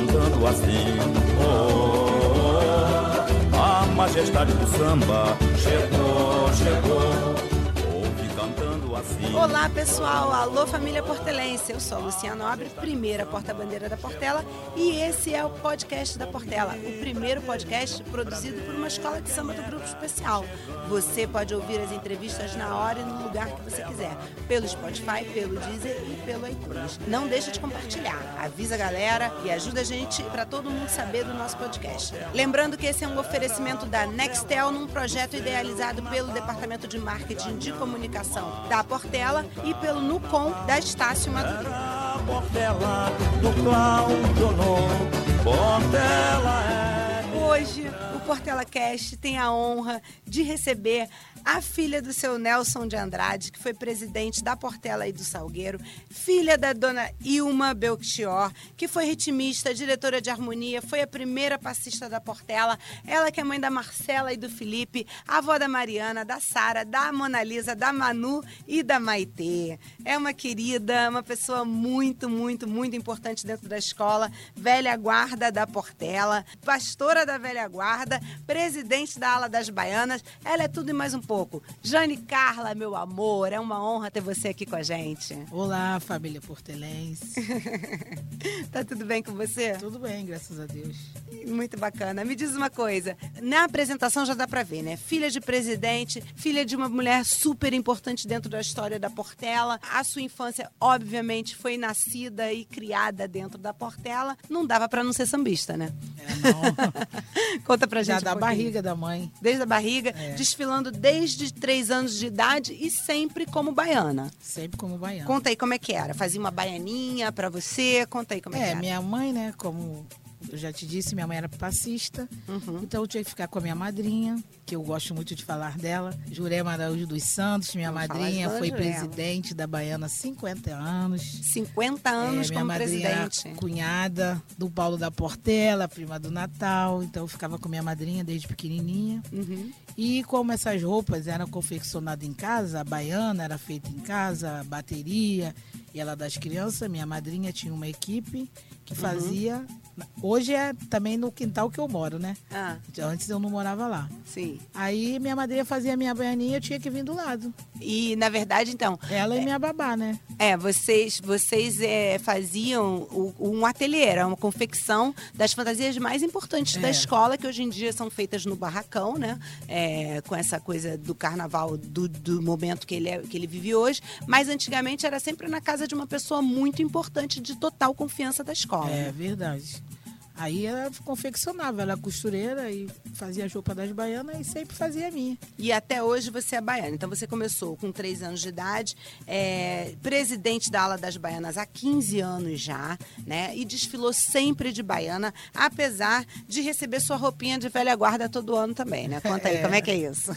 cantando assim. Oh, a majestade do samba chegou, chegou. Olá pessoal, alô família portelense, eu sou a Luciana Nobre, primeira porta-bandeira da Portela e esse é o podcast da Portela, o primeiro podcast produzido por uma escola de samba do Grupo Especial. Você pode ouvir as entrevistas na hora e no lugar que você quiser, pelo Spotify, pelo Deezer e pelo iTunes. Não deixa de compartilhar, avisa a galera e ajuda a gente para todo mundo saber do nosso podcast. Lembrando que esse é um oferecimento da Nextel num projeto idealizado pelo Departamento de Marketing de Comunicação da Portela e pelo Nucom da Estácio Maduro. Portela, do Portela é... Hoje, o Portela Cast tem a honra de receber a filha do seu Nelson de Andrade, que foi presidente da Portela e do Salgueiro, filha da dona Ilma Belchior, que foi ritmista, diretora de harmonia, foi a primeira passista da Portela, ela que é mãe da Marcela e do Felipe, avó da Mariana, da Sara, da Mona Lisa, da Manu e da Maitê. É uma querida, uma pessoa muito, muito, muito importante dentro da escola, velha guarda da Portela, pastora da velha guarda, presidente da ala das baianas, ela é tudo e mais um pouco. Jane Carla, meu amor, é uma honra ter você aqui com a gente. Olá, família portelense. tá tudo bem com você? Tudo bem, graças a Deus. Muito bacana. Me diz uma coisa, na apresentação já dá pra ver, né? Filha de presidente, filha de uma mulher super importante dentro da história da Portela. A sua infância, obviamente, foi nascida e criada dentro da Portela. Não dava para não ser sambista, né? É, não. Conta pra gente. Já da barriga da mãe. Desde a barriga, é. desfilando desde três anos de idade e sempre como baiana. Sempre como baiana. Conta aí como é que era. Fazia uma baianinha para você? Conta aí como é, é que era. É, minha mãe, né, como eu já te disse, minha mãe era passista, uhum. então eu tinha que ficar com a minha madrinha, que eu gosto muito de falar dela, Jurema Araújo dos Santos, minha Vamos madrinha, foi Jurema. presidente da Baiana há 50 anos. 50 anos é, minha como presidente. cunhada do Paulo da Portela, prima do Natal, então eu ficava com minha madrinha desde pequenininha. Uhum. E como essas roupas eram confeccionadas em casa, a baiana era feita em casa, a bateria e ela das crianças, minha madrinha tinha uma equipe que uhum. Hoje é também no quintal que eu moro, né? Ah. Antes eu não morava lá. Sim. Aí minha madrinha fazia minha baianinha, eu tinha que vir do lado. E na verdade, então. Ela é, e minha babá, né? É, vocês, vocês é, faziam o, um ateliê, era uma confecção das fantasias mais importantes é. da escola, que hoje em dia são feitas no barracão, né? É, com essa coisa do carnaval, do, do momento que ele, é, que ele vive hoje. Mas antigamente era sempre na casa de uma pessoa muito importante, de total confiança da escola. É verdade. Aí ela confeccionava, ela é costureira e fazia a roupa das baianas e sempre fazia a minha. E até hoje você é baiana. Então você começou com 3 anos de idade, é, presidente da ala das baianas há 15 anos já, né? E desfilou sempre de baiana, apesar de receber sua roupinha de velha guarda todo ano também, né? Conta aí, é. como é que é isso?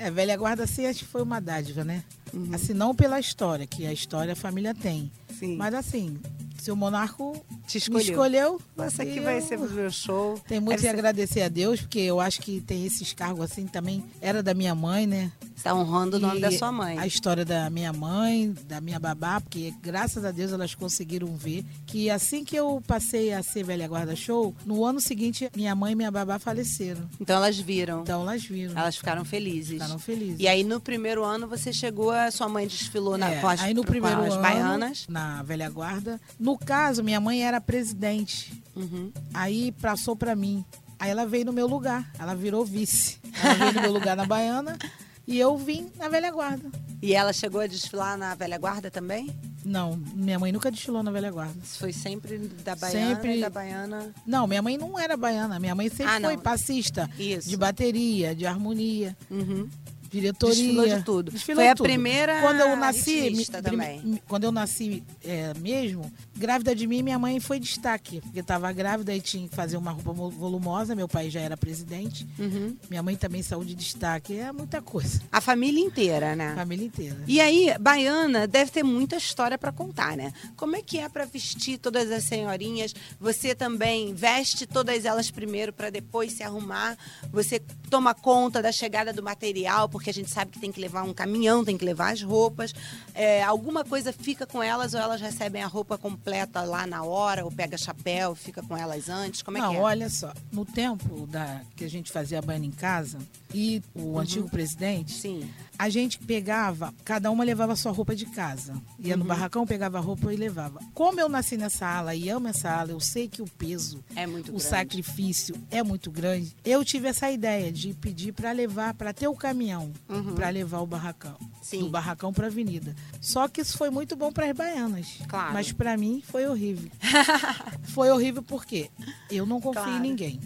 É, velha guarda sim, acho que foi uma dádiva, né? Uhum. Assim, não pela história, que a história a família tem. Sim. Mas assim, seu monarco te escolheu. Me escolheu. Você aqui vai ser o meu show. Tem muito que agradecer a Deus, porque eu acho que tem esses cargos assim também. Era da minha mãe, né? Está honrando o nome da sua mãe. A história da minha mãe, da minha babá, porque graças a Deus elas conseguiram ver que assim que eu passei a ser velha guarda show, no ano seguinte minha mãe e minha babá faleceram. Então elas viram. Então elas viram. Elas ficaram felizes. Ficaram felizes. E aí no primeiro ano você chegou, a sua mãe desfilou na, é, com as, aí no primeiro ano, baianas. Na velha guarda. No caso, minha mãe era presidente. Uhum. Aí passou para mim. Aí ela veio no meu lugar. Ela virou vice. Ela veio no meu lugar na baiana. E eu vim na velha guarda. E ela chegou a desfilar na velha guarda também? Não, minha mãe nunca desfilou na velha guarda. Foi sempre da baiana sempre... da baiana. Não, minha mãe não era baiana. Minha mãe sempre ah, foi passista. Isso. De bateria, de harmonia. Uhum diretoria. Desfilou de tudo. Desfilou Foi a tudo. primeira quando eu nasci, também. quando eu nasci é, mesmo, grávida de mim, minha mãe foi destaque, porque estava grávida e tinha que fazer uma roupa volumosa. Meu pai já era presidente. Uhum. Minha mãe também saiu de destaque. É muita coisa. A família inteira, né? A família inteira. E aí, baiana deve ter muita história para contar, né? Como é que é para vestir todas as senhorinhas? Você também veste todas elas primeiro para depois se arrumar? Você toma conta da chegada do material, porque porque a gente sabe que tem que levar um caminhão, tem que levar as roupas. É, alguma coisa fica com elas ou elas recebem a roupa com, completa lá na hora, ou pega chapéu, fica com elas antes? Como é Não, que é? olha só. No tempo da, que a gente fazia banho em casa, e o antigo presidente, Sim. A gente pegava, cada uma levava a sua roupa de casa. Ia Uhum. no barracão, pegava a roupa e levava. Como eu nasci nessa ala e amo essa ala, eu sei que o peso, É muito o grande. sacrifício é muito grande. Eu tive essa ideia de pedir para levar, para ter o caminhão, Uhum. para levar o barracão. Sim. Do barracão para avenida. Só que isso foi muito bom para as baianas. Claro. Mas para mim foi horrível. foi horrível porque eu não confio Claro. em ninguém.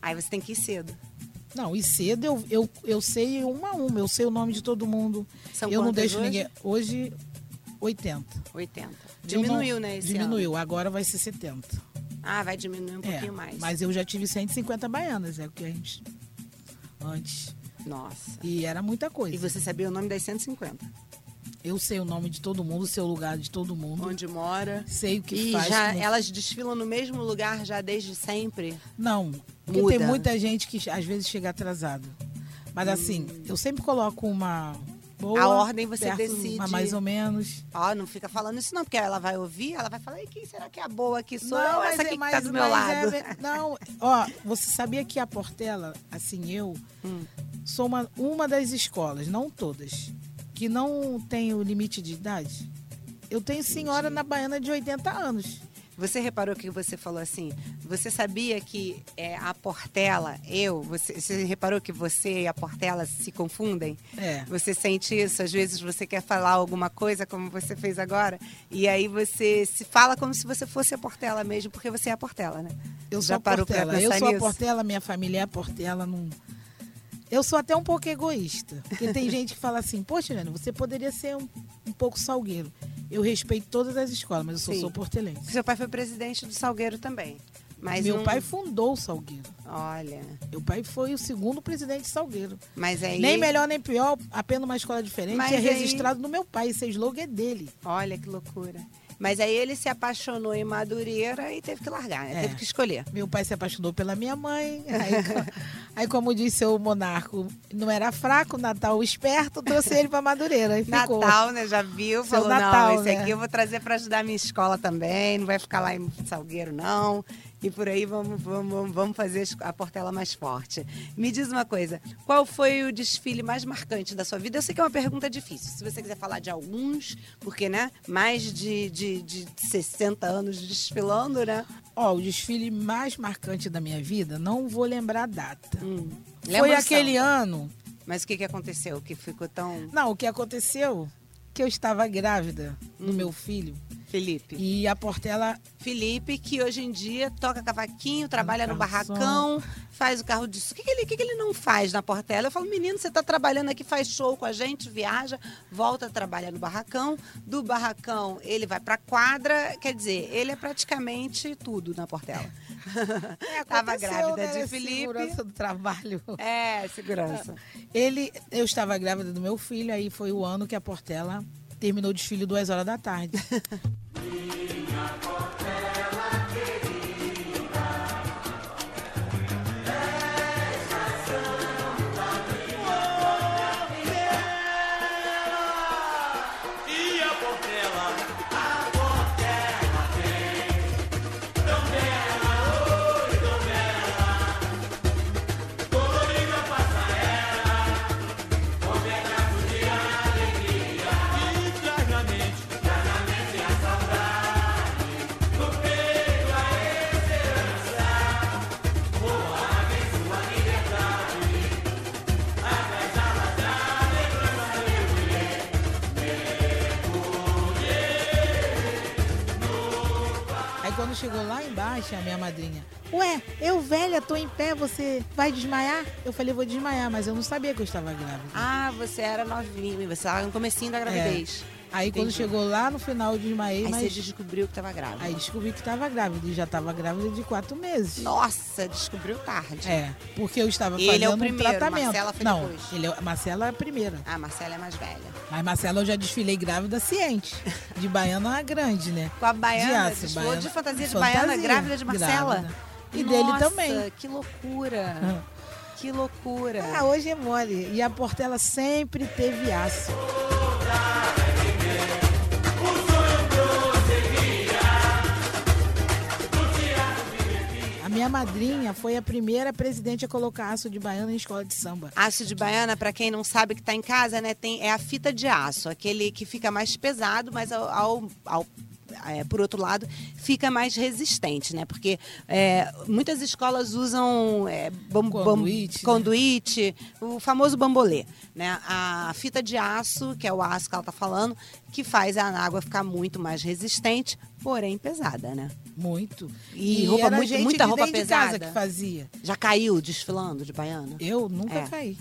Aí você tem que ir cedo. Não, e cedo eu, eu, eu sei uma a uma, eu sei o nome de todo mundo. São eu não deixo hoje? ninguém. Hoje, 80. 80. Eu Diminuiu, não- né, Diminuiu, agora vai ser 70. ano? Ah, vai diminuir um É, pouquinho mais. mas eu já tive 150 baianas, é o que a gente. Antes. Nossa. E era muita coisa. E você sabia o nome das 150? Eu sei o nome de todo mundo, sei o lugar de todo mundo. Onde mora? Sei o que E faz. já, que não- elas desfilam no mesmo lugar já desde sempre? Não, porque Muda. tem muita gente que às vezes chega atrasado. Mas assim, eu sempre coloco uma boa. Hum. A ordem você perto, decide. Mais ou menos. Ó, não fica falando isso não, porque ela vai ouvir, ela vai falar, e quem será que é a boa aqui? Sou Não, eu, essa é- aqui que mas- tá do meu lado. é não, ó, você sabia que a Portela, assim, eu Hum. sou uma, uma das escolas, não todas, que não tem o limite de idade? Eu tenho senhora na Baiana de 80 anos. Você reparou que você falou assim? Você sabia que é, a Portela, eu, você, você reparou que você e a Portela se confundem? É. Você sente isso? Às vezes você quer falar alguma coisa, como você fez agora, e aí você se fala como se você fosse a Portela mesmo, porque você é a Portela, né? Eu Já sou a Portela. Eu sou a nisso? Portela, minha família é a Portela. Não... Eu sou até um pouco egoísta. Porque tem gente que fala assim, poxa, Helena, você poderia ser um, um pouco salgueiro. Eu respeito todas as escolas, mas eu Sim. sou portelense. Seu pai foi presidente do Salgueiro também. Mas Meu pai fundou o Salgueiro. Olha, Meu pai foi o segundo presidente de Salgueiro. mas aí... Nem melhor nem pior, apenas uma escola diferente. Mas é aí- registrado no meu pai. Esse slogan é dele. Olha que loucura. Mas aí ele se apaixonou em Madureira e teve que largar, né? É. Teve que escolher. Meu pai se apaixonou pela minha mãe. Aí, aí, como disse o monarco, não era fraco, Natal esperto, trouxe ele para Madureira. E ficou. Natal, né? Já viu? Seu Falou, Natal, não, esse né? aqui eu vou trazer para ajudar a minha escola também. Não vai ficar lá em Salgueiro, não. E por aí vamos, vamos, vamos fazer a Portela mais forte. Me diz uma coisa, qual foi o desfile mais marcante da sua vida? Eu sei que é uma pergunta difícil. Se você quiser falar de alguns, porque, né? Mais de, de, de 60 anos desfilando, né? Ó, o desfile mais marcante da minha vida, não vou lembrar a data. Hum. Foi aquele ano. Mas o que, que aconteceu? Que ficou tão. Não, o que aconteceu? Que eu estava grávida do Hum. meu filho. Felipe. E a Portela Felipe, que hoje em dia toca cavaquinho, trabalha no barracão, faz o carro de som. O que, que ele, que, que ele não faz na Portela? Eu falo, menino, você está trabalhando aqui, faz show com a gente, viaja, volta a trabalhar no barracão. Do barracão, ele vai pra quadra. Quer dizer, ele é praticamente tudo na Portela. Tava aconteceu, grávida né, de Felipe. segurança do trabalho. É, segurança. Ele, eu estava grávida do meu filho, aí foi o ano que a Portela terminou o desfile duas horas da tarde. E a minha madrinha, ué, eu velha, tô em pé, você vai desmaiar? Eu falei, vou desmaiar, mas eu não sabia que eu estava grávida. Ah, você era novinha, você estava no comecinho da gravidez. Aí quando chegou lá no final eu desmaiei, Aí mas você descobriu que estava grávida. aí descobri que estava grávida e já estava grávida de quatro meses. Nossa, descobriu tarde. É, porque eu estava Ele é o fazendo primeiro, um tratamento. Marcela foi não, depois. ele é, Marcela é a primeira. Ah, Marcela é mais velha. Mas Marcela eu já desfilei grávida ciente. De baiana grande, né? Com a baiana, aço, desfilou de baiana- fantasia de fantasia, baiana, grávida de Marcela. grávida. E dele Nossa, também. que loucura. Que loucura. Ah, hoje é mole. E a Portela sempre teve aço. Minha madrinha foi a primeira presidente a colocar aço de baiana em escola de samba. Aço de baiana, para quem não sabe que está em casa, né, tem, é a fita de aço, aquele que fica mais pesado, mas ao, ao, ao é, por outro lado, fica mais resistente, né? Porque é, muitas escolas usam é, bam, Conduíte, bam, né? conduíte, o famoso bambolê, né? A fita de aço, que é o aço que ela está falando, que faz a água ficar muito mais resistente, porém pesada, né? Muito. E roupa era muito- gente muita de roupa dentro de casa pesada. que fazia. Já caiu desfilando de baiana? Eu nunca É. caí.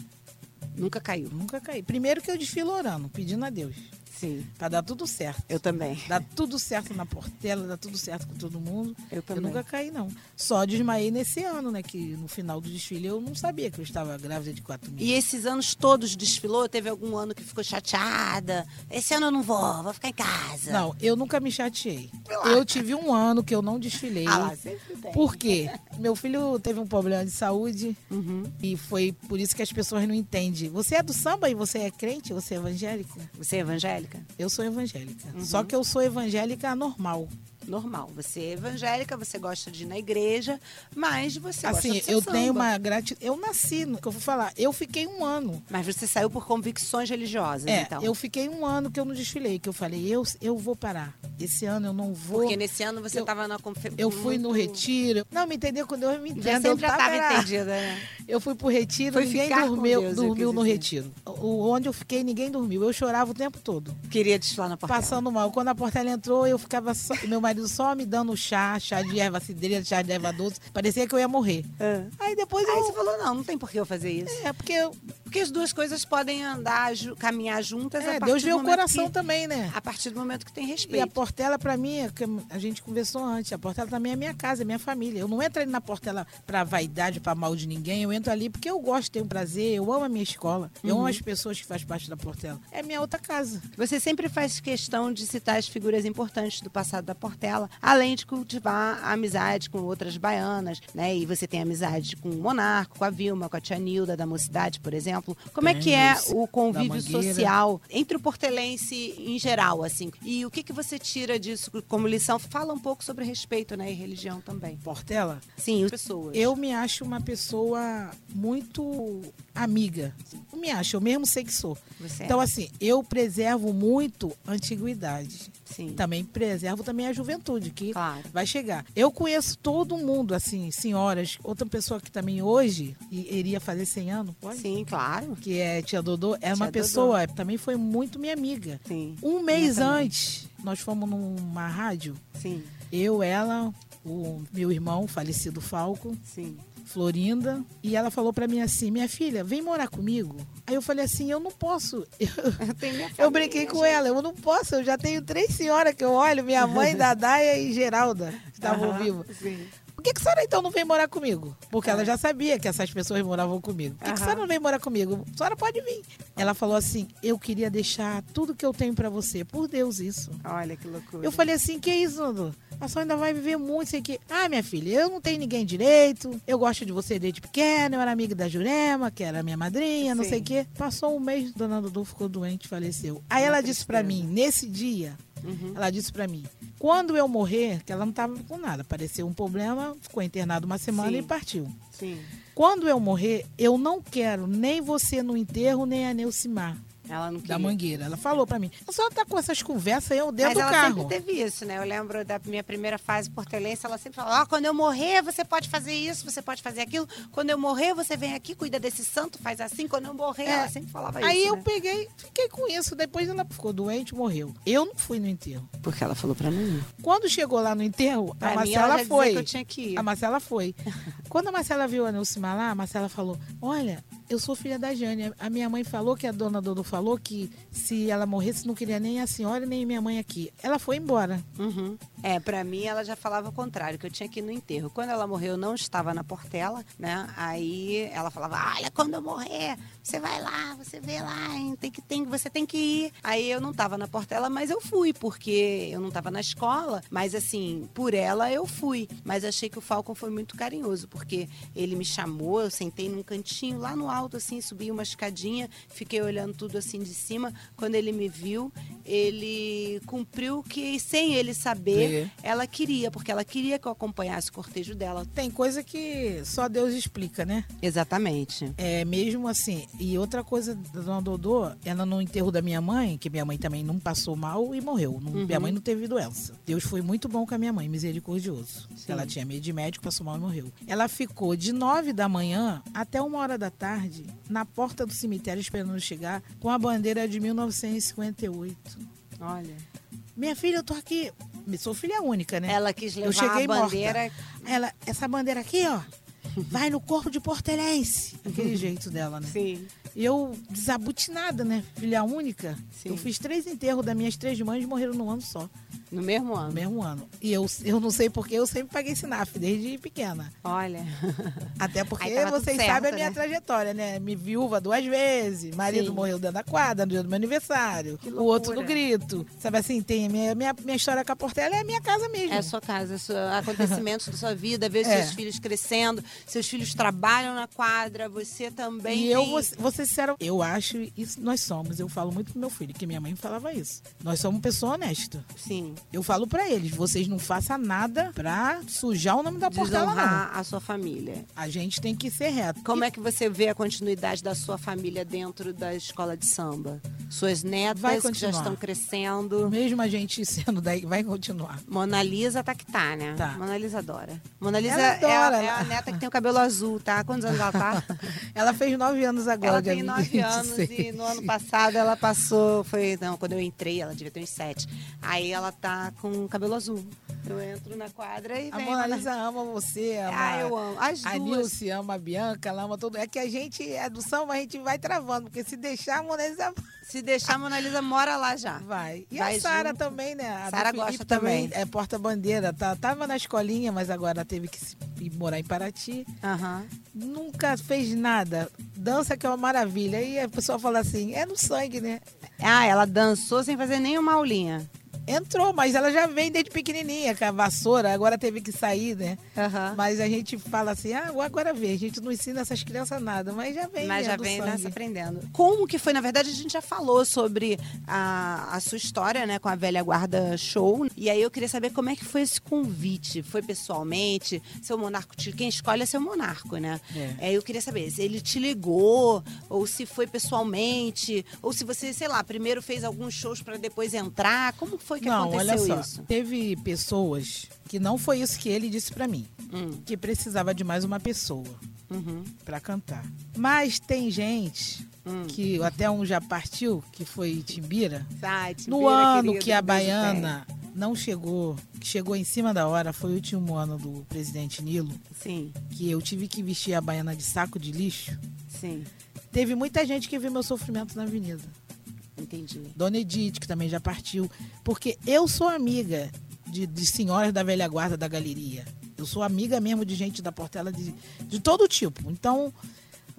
Nunca caiu. Nunca caí. Primeiro que eu desfilo orando, pedindo a Deus. Sim, Pra dar tudo certo. eu também. Dá tudo certo na portela, dá tudo certo com todo mundo. Eu Eu também. nunca caí, não. Só desmaiei nesse ano, né? Que no final do desfile eu não sabia que eu estava grávida de quatro meses. E esses anos todos desfilou? Teve algum ano que ficou chateada? Esse ano eu não vou, vou ficar em casa. Não, eu nunca me chateei. Eu tive um ano que eu não desfilei. Ah sempre tem. Por quê? Meu filho teve um problema de saúde Uhum. e foi por isso que as pessoas não entendem. Você é do samba e você é crente? Você é evangélica? Você é evangélica? Eu sou evangélica. Uhum. Só que eu sou evangélica normal. Normal. Você é evangélica, você gosta de ir na igreja, mas você gosta Assim, de ser eu samba. tenho uma gratidão. Eu nasci, no que eu vou falar. Eu fiquei um ano. Mas você saiu por convicções religiosas, É, então. eu fiquei um ano que eu não desfilei, que eu falei, eu, eu vou parar. Esse ano eu não vou. Porque nesse ano você eu- estava na confe... Eu fui no retiro. Não, me entendeu? Quando eu me Você entendo, eu sempre estava era- entendida, né? Eu fui pro retiro, Foi ninguém dormiu, Deus, eu dormiu no dizer. retiro. O, onde eu fiquei, ninguém dormiu. Eu chorava o tempo todo. Queria desfilar na portela. Passando mal. Quando a Portela entrou, eu ficava só, meu marido só me dando chá, chá de erva cidreira, chá de erva doce. Parecia que eu ia morrer. É. Aí depois Aí eu. você falou, não, não tem por que eu fazer isso. É, porque eu- Porque as duas coisas podem andar, caminhar juntas é, Deus vê o coração que- também, né? A partir do momento que tem E a respeito. Portela, pra mim, é que a gente conversou antes, a Portela também é minha casa, é minha família. Eu não entro ali na Portela pra vaidade, pra mal de ninguém. Eu entro ali porque eu gosto, tenho prazer, eu amo a minha escola, eu Uhum. amo as pessoas que fazem parte da Portela. É minha outra casa. Você sempre faz questão de citar as figuras importantes do passado da Portela, além de cultivar a amizade com outras baianas, né? E você tem amizade com o Monarco, com a Vilma, com a Tia Nilda da Mocidade, por exemplo. Como é que é o convívio social entre o portelense em geral, assim? E o que, que você tira disso como lição? Fala um pouco sobre respeito, né? E religião também. Portela, Sim, as pessoas. eu me acho uma pessoa muito amiga. Eu me acho, eu mesmo sei que sou. Você é. Então, assim, eu preservo muito a antiguidade. Sim. Também preservo também a juventude, que Claro. vai chegar. Eu conheço todo mundo, assim, senhoras. Outra pessoa que também hoje iria fazer 100 anos, pode? Sim, claro. Que é tia Dodô, é uma Dodô. pessoa, também foi muito minha amiga. Sim. Um mês antes, nós fomos numa rádio, Sim, eu, ela, o meu irmão, falecido Falco, sim. Florinda, e ela falou pra mim assim: "Minha filha, vem morar comigo". Aí eu falei assim: "Eu não posso". Eu Eu família, brinquei com gente. ela, eu não posso, eu já tenho três senhoras que eu olho, minha mãe, Dadaia e Geralda, que estavam Aham, vivos. Que, que a senhora então não vem morar comigo? Porque ela já sabia que essas pessoas moravam comigo. Por que, que a senhora não vem morar comigo? A senhora pode vir. Ela falou assim: eu queria deixar tudo que eu tenho pra você. Por Deus, isso. Olha que loucura. Eu falei assim, que isso, Dudu? A senhora ainda vai viver muito, sei que. Ah, minha filha, eu não tenho ninguém direito. Eu gosto de você desde pequena. Eu era amiga da Jurema, que era minha madrinha, não Sim. sei o quê. Passou um mês, dona Dudu ficou doente, faleceu. Aí Uma ela disse pra tristeza. mim, nesse dia, Uhum. ela disse pra mim, quando eu morrer, que ela não tava com nada, apareceu um problema, ficou internado uma semana Sim. e partiu. Sim. Quando eu morrer, eu não quero nem você no enterro, nem a Neucimar, Ela não queria. da Mangueira. Ela falou pra mim, a senhora tá com essas conversas aí, eu dentro Mas do ela carro. sempre teve isso, né? Eu lembro da minha primeira fase portelense, ela sempre falava, ó, quando eu morrer, você pode fazer isso, você pode fazer aquilo. Quando eu morrer, você vem aqui, cuida desse santo, faz assim. Quando eu morrer, É. ela sempre falava Aí isso, eu né? peguei, fiquei com isso. Depois ela ficou doente, morreu. Eu não fui no enterro. Porque ela falou pra mim. Quando chegou lá no enterro, Pra a ela Marcela foi. que eu tinha que ir. A Marcela foi. Quando a Marcela viu a Nilcimar lá, a Marcela falou: Olha, eu sou filha da Jane. A minha mãe falou que a dona Dodô falou que se ela morresse, não queria nem a senhora nem minha mãe aqui. Ela foi embora. Uhum. É, pra mim ela já falava o contrário, que eu tinha que ir no enterro. Quando ela morreu, eu não estava na Portela, né? Aí ela falava: "Olha, quando eu morrer, você vai lá, você vê lá, hein? tem que tem, você tem que ir". Aí eu não estava na Portela, mas eu fui porque eu não estava na escola, mas assim, por ela eu fui. Mas achei que o Falcon foi muito carinhoso, porque ele me chamou, eu sentei num cantinho lá no alto assim, subi uma escadinha, fiquei olhando tudo assim de cima. Quando ele me viu, ele cumpriu que, sem ele saber, ela queria, porque ela queria que eu acompanhasse o cortejo dela. Tem coisa que só Deus explica, né? Exatamente. É, mesmo assim. E outra coisa da dona Dodô, ela no enterro da minha mãe, que minha mãe também não passou mal e morreu. Não- Minha mãe não teve doença. Deus foi muito bom com a minha mãe, misericordioso. Sim. Ela tinha medo de médico, passou mal e morreu. Ela ficou de nove da manhã até uma hora da tarde na porta do cemitério esperando chegar com a bandeira de 1958. Olha. Minha filha, eu tô aqui. Sou filha única, né? Ela quis levar Eu cheguei a bandeira. morta. Ela, essa bandeira aqui, ó, vai no corpo de portelense. Aquele jeito dela, né? Sim. E eu desabutinada, né? Filha única. Sim. Eu fiz três enterros das minhas três mães morreram num ano só, No mesmo no ano. mesmo ano. E eu, eu não sei porque eu sempre paguei SINAF, desde pequena. Olha. Até porque vocês certo, sabem a minha né? trajetória, né? Me viúva duas vezes, marido Sim. morreu dentro da quadra no dia do meu aniversário, o outro no grito. Sabe assim, tem a minha, minha, minha história com a Portela é a minha casa mesmo. É a sua casa, é sua- acontecimentos da sua vida, ver É. seus filhos crescendo, seus filhos trabalham na quadra, você também. E eu tem- vou, vou ser sincera, eu acho isso nós somos. Eu falo muito pro meu filho, que minha mãe falava isso. Nós somos pessoa honesta. Sim. Eu falo pra eles, vocês não façam nada pra sujar o nome da Portela, não. Desonrar a sua família. A gente tem que ser reto. Como é que você vê a continuidade da sua família dentro da escola de samba? Suas netas que já estão crescendo. Mesmo a gente sendo daí, vai continuar. Mona Lisa tá que tá, né? Tá. Mona Lisa adora. Mona Lisa Ela é, a- adora, é a ela- neta que tem o cabelo azul, tá? Quantos anos ela tá? Ela fez nove anos agora, Ela tem nove anos 26. e no ano passado ela passou, foi, não, quando eu entrei, ela devia ter uns sete. Aí ela tá com cabelo azul. Eu entro na quadra e A vem Mona Mona- Lisa ama você, ama Ah, eu amo. As a duas. Nilce, ama a Bianca, ela ama tudo. É que a gente é do samba, a gente vai travando, porque se deixar a Mona Lisa Se deixar, a Mona Lisa mora lá já. vai. E Vai a Sara também, né? A Sara gosta também. É porta-bandeira, tá? Tava na escolinha, mas agora teve que ir morar em Paraty. Aham. Nunca fez nada. Dança que é uma maravilha. E a pessoa fala assim, é no sangue, né? Ah, ela dançou sem fazer nenhuma aulinha. Entrou, mas ela já vem desde pequenininha, com a vassoura, agora teve que sair, né? Aham. Mas a gente fala assim, ah, agora vê, a gente não ensina essas crianças nada, mas já vem, Mas já vem nessa aprendendo. Como que foi? Na verdade, a gente já falou sobre a, a sua história, né, com a Velha Guarda Show. E aí eu queria saber como é que foi esse convite. Foi pessoalmente? Seu monarco, te- quem escolhe é seu monarco, né? É. É, eu queria saber se ele te ligou, ou se foi pessoalmente, ou se você, sei lá, primeiro fez alguns shows para depois entrar. Como foi que Não, olha aconteceu só, isso? teve pessoas que não foi isso que ele disse pra mim, Hum, que precisava de mais uma pessoa uhum, pra cantar. Mas tem gente hum. que até um já partiu, que foi Timbira, Timbira, no ano querido, que a baiana não chegou, que chegou em cima da hora, foi o último ano do presidente Nilo. Sim, que eu tive que vestir a baiana de saco de lixo. sim, Teve muita gente que viu meu sofrimento na avenida. Entendi. Dona Edith, que também já partiu. Porque eu sou amiga de, de senhoras da velha guarda da galeria. Eu sou amiga mesmo de gente da Portela de, de todo tipo. Então,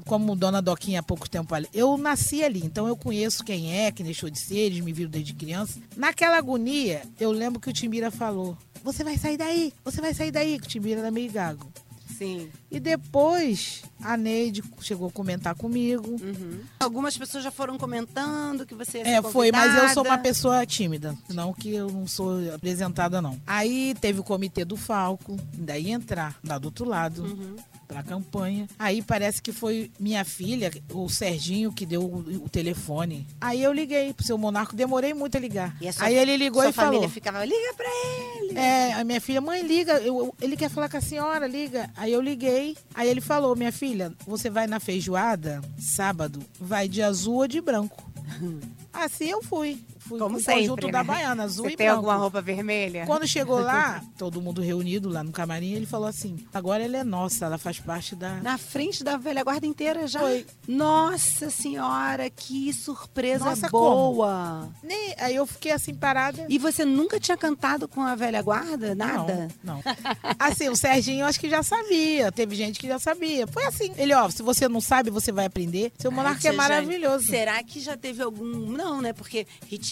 como Dona Doquinha há pouco tempo ali, eu nasci ali. Então eu conheço quem é, quem deixou de ser, eles me viram desde criança. Naquela agonia, eu lembro que o Timbira falou: Você vai sair daí, você vai sair daí, que o Timbira era meio gago. Sim. E depois a Neide chegou a comentar comigo. Uhum. Algumas pessoas já foram comentando que você É, foi, mas eu sou uma pessoa tímida. Não que eu não sou apresentada, não. Aí teve o comitê do Falco, ia entrar lá do outro lado. Uhum. Pra campanha. Aí parece que foi minha filha, o Serginho, que deu o, o telefone. Aí eu liguei pro seu Monarco, demorei muito a ligar. E a sua- Aí ele ligou Sua e família falou. ficava, liga pra ele. É, a minha filha, mãe, liga, eu- eu- ele quer falar com a senhora, liga. Aí eu liguei, aí ele falou, minha filha, você vai na feijoada, sábado, vai de azul ou de branco. Assim eu fui. Fui Como com sempre, conjunto né? da Baiana, azul Você e tem branco. alguma roupa vermelha? Quando chegou lá, todo mundo reunido lá no camarim, ele falou assim, agora ela é nossa, ela faz parte da... Na frente da velha guarda inteira já? Foi. Nossa senhora, que surpresa Nossa, boa. Nem- Aí eu fiquei assim parada. E você nunca tinha cantado com a velha guarda? Nada? Não, não. Assim, o Serginho eu acho que já sabia. Teve gente que já sabia. Foi assim. Ele, ó, se você não sabe, você vai aprender. Seu monarca Ai, é maravilhoso. Jane, Será que já teve algum. Não, né? Porque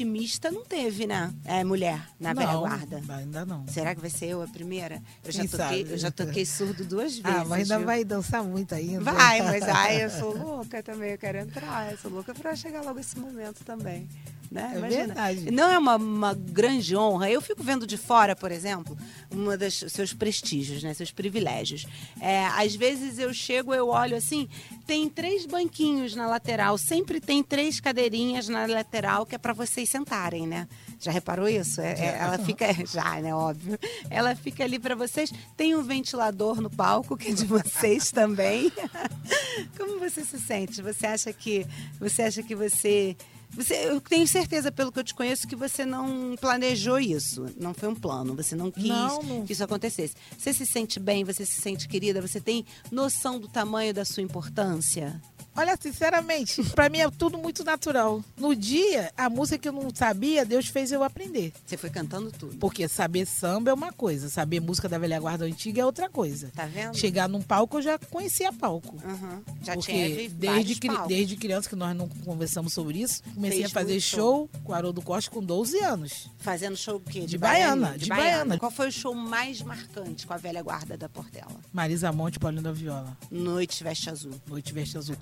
ritmista não teve, né? É mulher na velha não, guarda. Ainda não. Será que vai ser eu a primeira? Eu já, Quem toquei, sabe? eu já toquei surdo duas vezes. Ah, mas ainda viu? vai dançar muito ainda. Vai, mas ai, eu sou louca também, eu quero entrar. Eu sou louca pra chegar logo esse momento também. Né? É Imagina. verdade. Não é uma, uma grande honra. Eu fico vendo de fora, por exemplo, uma dos seus prestígios, né? Seus privilégios. É, às vezes eu chego, eu olho assim, tem três banquinhos na lateral, sempre tem três cadeirinhas na lateral que é para vocês sentarem, né? Já reparou isso? É- é- ela fica já, né? Óbvio. Ela fica ali para vocês. Tem um ventilador no palco que é de vocês também. Como você se sente? Você acha que você acha que você você, eu tenho certeza, pelo que eu te conheço, que você não planejou isso. Não foi um plano. Você não quis Não, não. que isso acontecesse. Você se sente bem, você se sente querida, você tem noção do tamanho da sua importância? Olha, sinceramente, pra mim é tudo muito natural. No dia, a música que eu não sabia, Deus fez eu aprender. Você foi cantando tudo. Porque saber samba é uma coisa, saber música da velha guarda antiga é outra coisa. Tá vendo? Chegar num palco, eu já conhecia palco. Aham. Já Porque teve desde, cri- palcos. desde criança, que nós não conversamos sobre isso, comecei Fez a fazer show com o Haroldo Costa com 12 anos. Fazendo show o quê? De baiana, de baiana. Qual foi o show mais marcante com a velha guarda da Portela? Marisa Monte, Paulinho da Viola. Noite Veste Azul. Noite Veste Azul.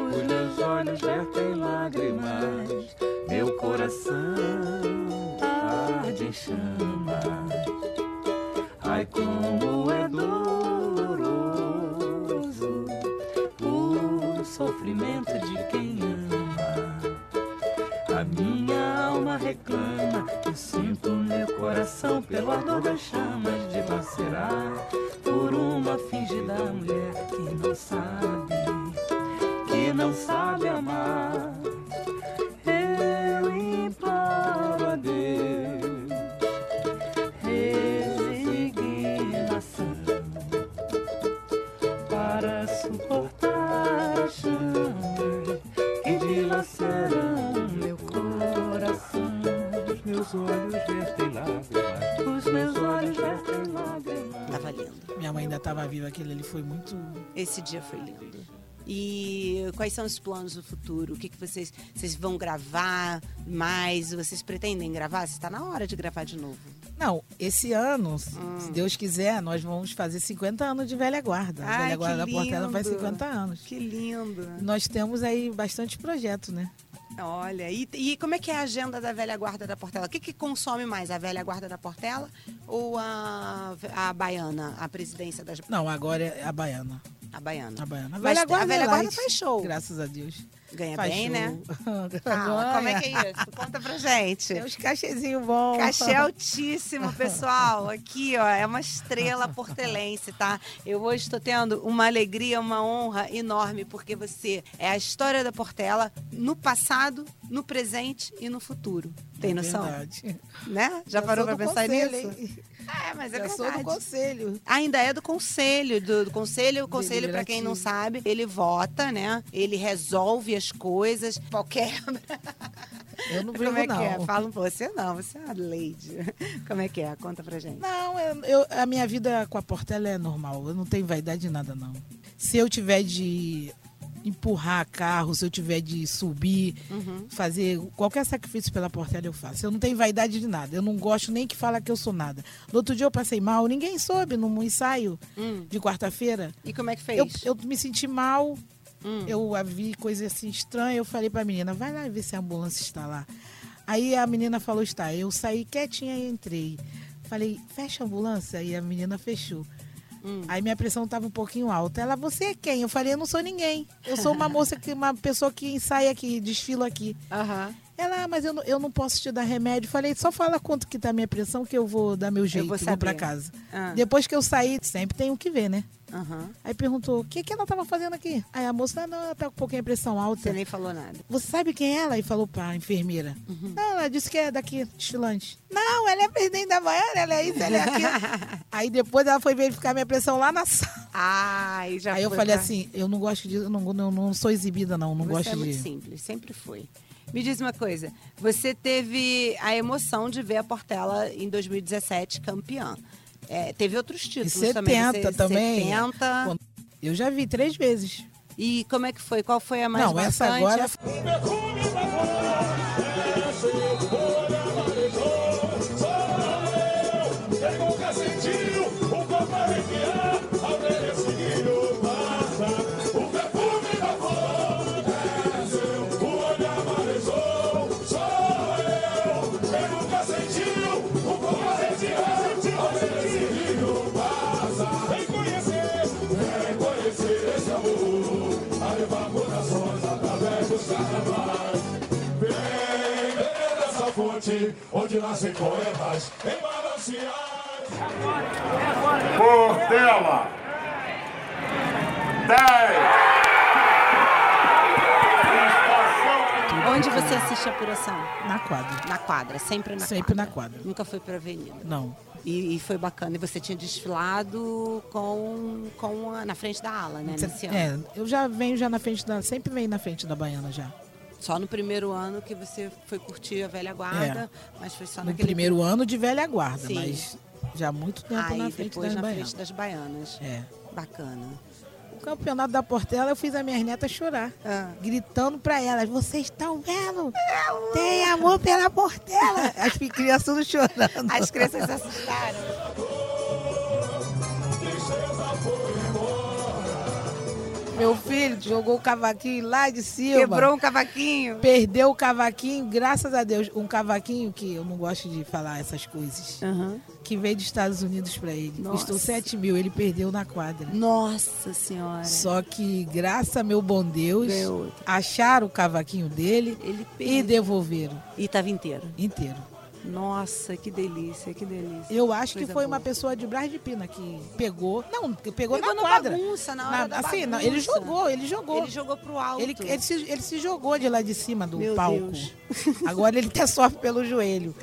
Os meus olhos vertem lágrimas, meu coração arde em chamas. Ai, como é doloroso o sofrimento de quem ama. Reclama, eu sinto meu coração pelo ardor das chamas de lacerar por uma fingida mulher que não sabe que não sabe amar. Estava viva, aquele ali foi muito. Esse dia foi lindo. E quais são os planos do futuro? O que, que vocês, vocês vão gravar mais? Vocês pretendem gravar? Está na hora de gravar de novo. Não, esse ano, Hum. se Deus quiser, nós vamos fazer 50 anos de Velha Guarda. Ai, Velha Guarda da Portela faz lindo. 50 anos. Que lindo. Nós temos aí bastante projeto, né? Olha, e, e como é que é a agenda da velha guarda da Portela? O que, que consome mais, a velha guarda da Portela ou a, a baiana, a presidência das... Não, agora é a Baiana. A baiana. A Baiana. A Mas Velha a Guarda, velha é guarda faz show. Graças a Deus. Ganha Faz bem, show. né? Fala, como é que é isso? Conta pra gente. Tem uns cachezinhos bons. Cachê altíssimo, pessoal. Aqui, ó, é uma estrela portelense, tá? Eu hoje estou tendo uma alegria, uma honra enorme, porque você é a história da Portela no passado, no presente e no futuro. Tem É noção? verdade. Né? Já Eu parou do pensar conselho, nisso? hein? É, mas é Eu sou do conselho. Ainda é do conselho, do, do conselho, o conselho para quem não sabe, ele vota, né? Ele resolve as coisas, qualquer Eu não brigo, Como é que não. é? Fala. Você não, você é uma lady. Como é que é? Conta pra gente. Não, eu, eu- a minha vida com a Portela é normal. Eu não tenho vaidade de nada, não. Se eu tiver de empurrar carro, se eu tiver de subir, Uhum. fazer qualquer sacrifício pela Portela, eu faço. Eu não tenho vaidade de nada. Eu não gosto nem que fala que eu sou nada. No outro dia eu passei mal, ninguém soube num ensaio Hum. de quarta-feira. E como é que fez? Eu, eu me senti mal, Hum. eu vi coisa assim estranha, eu falei pra menina, vai lá ver se a ambulância está lá. Aí a menina falou, está. Eu saí quietinha e entrei. Falei, fecha a ambulância. E a menina fechou. Hum. Aí minha pressão estava um pouquinho alta. Ela, você é quem? Eu falei, eu não sou ninguém. Eu sou uma moça, que, uma pessoa que ensaia aqui, desfila aqui. Aham. Ela, ah, mas eu não, eu não posso te dar remédio. Falei, só fala quanto que tá a minha pressão que eu vou dar meu jeito, vou vou, pra saber. casa. Ah. Depois que eu saí, sempre tem o que ver, né? Aham. Aí perguntou, o que, que ela tava fazendo aqui? Aí a moça, "Ah, não, ela tá com um pouquinho pressão alta. Você nem falou nada. Você sabe quem é ela? E falou pra enfermeira. Uhum. Não, ela disse que é daqui, desfilante. Não, ela é presidente da Baiana, ela é isso, ela é aquilo. Aí depois ela foi verificar minha pressão lá na sala. Ai, já Aí eu falei pra- assim, eu não gosto de, eu não, não, não sou exibida não, não Você gosto é muito de... simples, sempre foi. Me diz uma coisa, você teve a emoção de ver a Portela em 2017 campeã. É, teve outros E títulos também. 70 Você- também. 70. Quando- Eu já vi três vezes. E como é que foi? Qual foi a mais não, essa agora corações através dos carnavais. Vem, dessa fonte, onde nascem poetas em mananciais. Portela. 10. Onde você assiste a apuração? Na quadra. Na quadra, sempre na Sempre quadra. na quadra. Nunca foi pra avenida. Não. E, e foi bacana. E você tinha desfilado com, com a- na frente da ala, né? Nesse ano. É, eu já venho já na frente da. Sempre venho na frente da baiana já. Só no primeiro ano que você foi curtir a velha guarda, mas foi só É. No naquele primeiro ano de velha guarda, Sim. mas já há muito tempo Aí na frente depois das na baianas. frente das baianas. É. Bacana. O campeonato da Portela eu fiz as minhas netas chorar. Ah. Gritando pra elas, vocês estão vendo? Tem amor pela Portela. As crianças tudo chorando. As crianças se assustaram. Meu filho jogou o cavaquinho lá de cima. Quebrou um cavaquinho. Perdeu o cavaquinho, graças a Deus. Um cavaquinho que eu não gosto de falar essas coisas. Aham. Que veio dos Estados Unidos pra ele. Nossa. Custou 7 mil, ele perdeu na quadra. Nossa senhora. Só que, graças a meu bom Deus, acharam o cavaquinho dele Ele e devolveram E tava inteiro. inteiro. Nossa, que delícia, que delícia. Eu acho que Coisa foi boa. uma pessoa de Brás de Pina que pegou. Não, que pegou, Pegou na na quadra. bagunça, na hora da assim, não, ele bagunça. jogou, ele jogou. Ele jogou pro alto. Ele, ele, se, ele se jogou de lá de cima do Meu palco. Deus. Agora ele até sofre pelo joelho.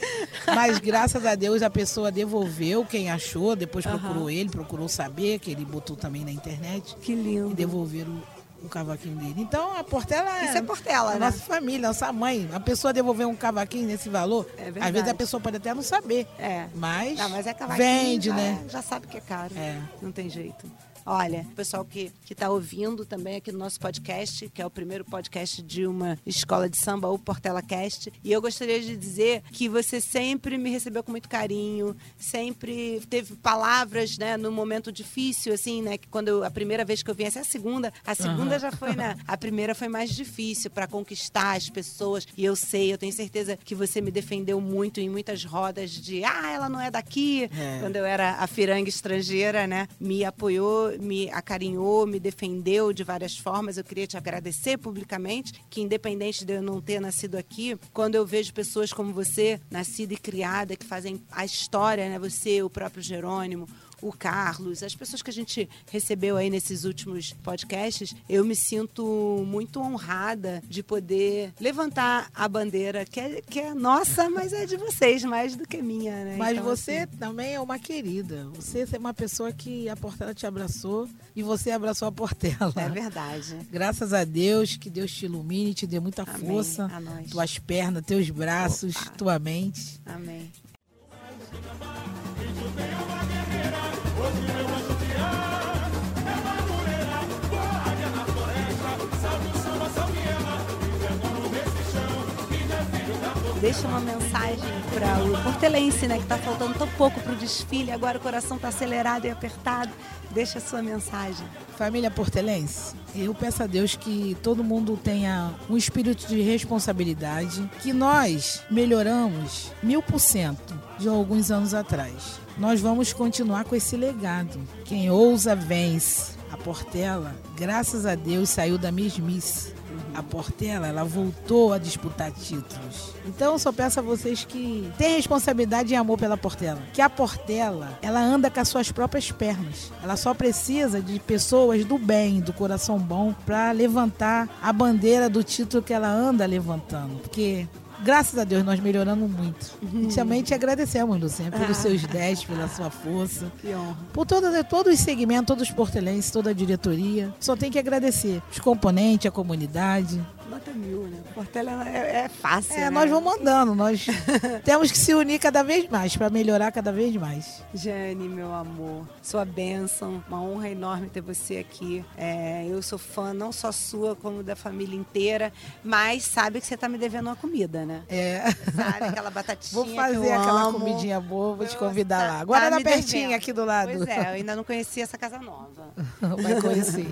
Mas graças a Deus a pessoa devolveu quem achou, depois procurou ele, procurou saber, que ele botou também na internet. Que E lindo. devolveram o cavaquinho dele. Então a Portela é. Isso é Portela, a né? Nossa família, nossa mãe. A pessoa devolver um cavaquinho nesse valor, É às vezes a pessoa pode até não saber. É. Mas, Não, mas é vende, já, né? Já sabe que é caro. É. Não tem jeito. Olha, o pessoal que está ouvindo também aqui no nosso podcast, que é o primeiro podcast de uma escola de samba, o Portela Cast. E eu gostaria de dizer que você sempre me recebeu com muito carinho, sempre teve palavras, né, no momento difícil, assim, né? Que quando eu- a primeira vez que eu vim, essa é a segunda. A segunda já foi, né? A primeira foi mais difícil para conquistar as pessoas. E eu sei, eu tenho certeza que você me defendeu muito em muitas rodas de ah, ela não é daqui. É. Quando eu era a firanga estrangeira, né? Me apoiou, me acarinhou, me defendeu de várias formas. Eu queria te agradecer publicamente, que independente de eu não ter nascido aqui, quando eu vejo pessoas como você, nascida e criada, que fazem a história, né? Você, o próprio Jerônimo, o Carlos, as pessoas que a gente recebeu aí nesses últimos podcasts, eu me sinto muito honrada de poder levantar a bandeira que é, que é nossa, mas é de vocês mais do que minha, né? Mas Então, você assim, também é uma querida. Você é uma pessoa que a Portela te abraçou e você abraçou a Portela. é verdade. Graças a Deus, que Deus te ilumine, te dê muita Amém. força. A nós. Tuas pernas, teus braços, Opa. tua mente. Amém. Deixa uma mensagem para o portelense, né? Que tá faltando tão pouco pro desfile, agora o coração tá acelerado e apertado. Deixa a sua mensagem. Família portelense, eu peço a Deus que todo mundo tenha um espírito de responsabilidade, que nós melhoramos mil por cento de alguns anos atrás. Nós vamos continuar com esse legado. Quem ousa vence. A Portela, graças a Deus, saiu da mesmice. A Portela, ela voltou a disputar títulos. Então, só peço a vocês que tenham responsabilidade e amor pela Portela. Que a Portela, ela anda com as suas próprias pernas. Ela só precisa de pessoas do bem, do coração bom, para levantar a bandeira do título que ela anda levantando. Porque Graças a Deus, nós melhoramos muito. E também te agradecemos, Luciana, pelos seus 10, pela sua força. Que honra. Por todo, todos os segmentos, todos os portelenses, toda a diretoria. Só tem que agradecer os componentes, a comunidade. Nota mil, né? Portela é, é fácil. É, né? nós vamos andando, nós temos que se unir cada vez mais para melhorar cada vez mais. Jane, meu amor, sua bênção, uma honra enorme ter você aqui. É, eu sou fã não só sua, como da família inteira, mas sabe que você tá me devendo uma comida, né? É. Sabe aquela batatinha Vou fazer eu aquela amo. comidinha boa, vou te Você convidar tá- lá. Agora tá tá me pertinho devendo. aqui do lado. Pois é, eu ainda não conhecia essa casa nova. Vai conhecer.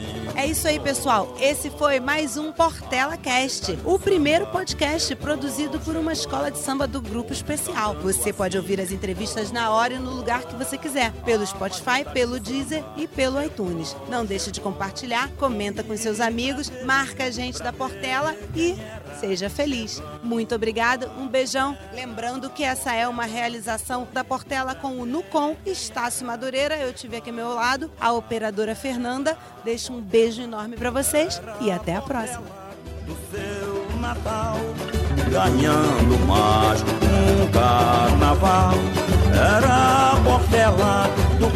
É isso aí, pessoal. Esse foi mais um Portela Cast, o primeiro podcast produzido por uma escola de samba do Grupo Especial. Você pode ouvir as entrevistas na hora e no lugar que você quiser, pelo Spotify, pelo Deezer e pelo iTunes. Não deixe de compartilhar, comenta com seus amigos, marca a gente da Portela e seja feliz. Muito obrigada, um beijão. Lembrando que essa é uma realização da Portela com o Nucom, Estácio Madureira, eu tive aqui ao meu lado, a operadora Fernanda. Deixo um beijo enorme para vocês e até a próxima. Do seu Natal, ganhando mais um carnaval. Era a Portela do.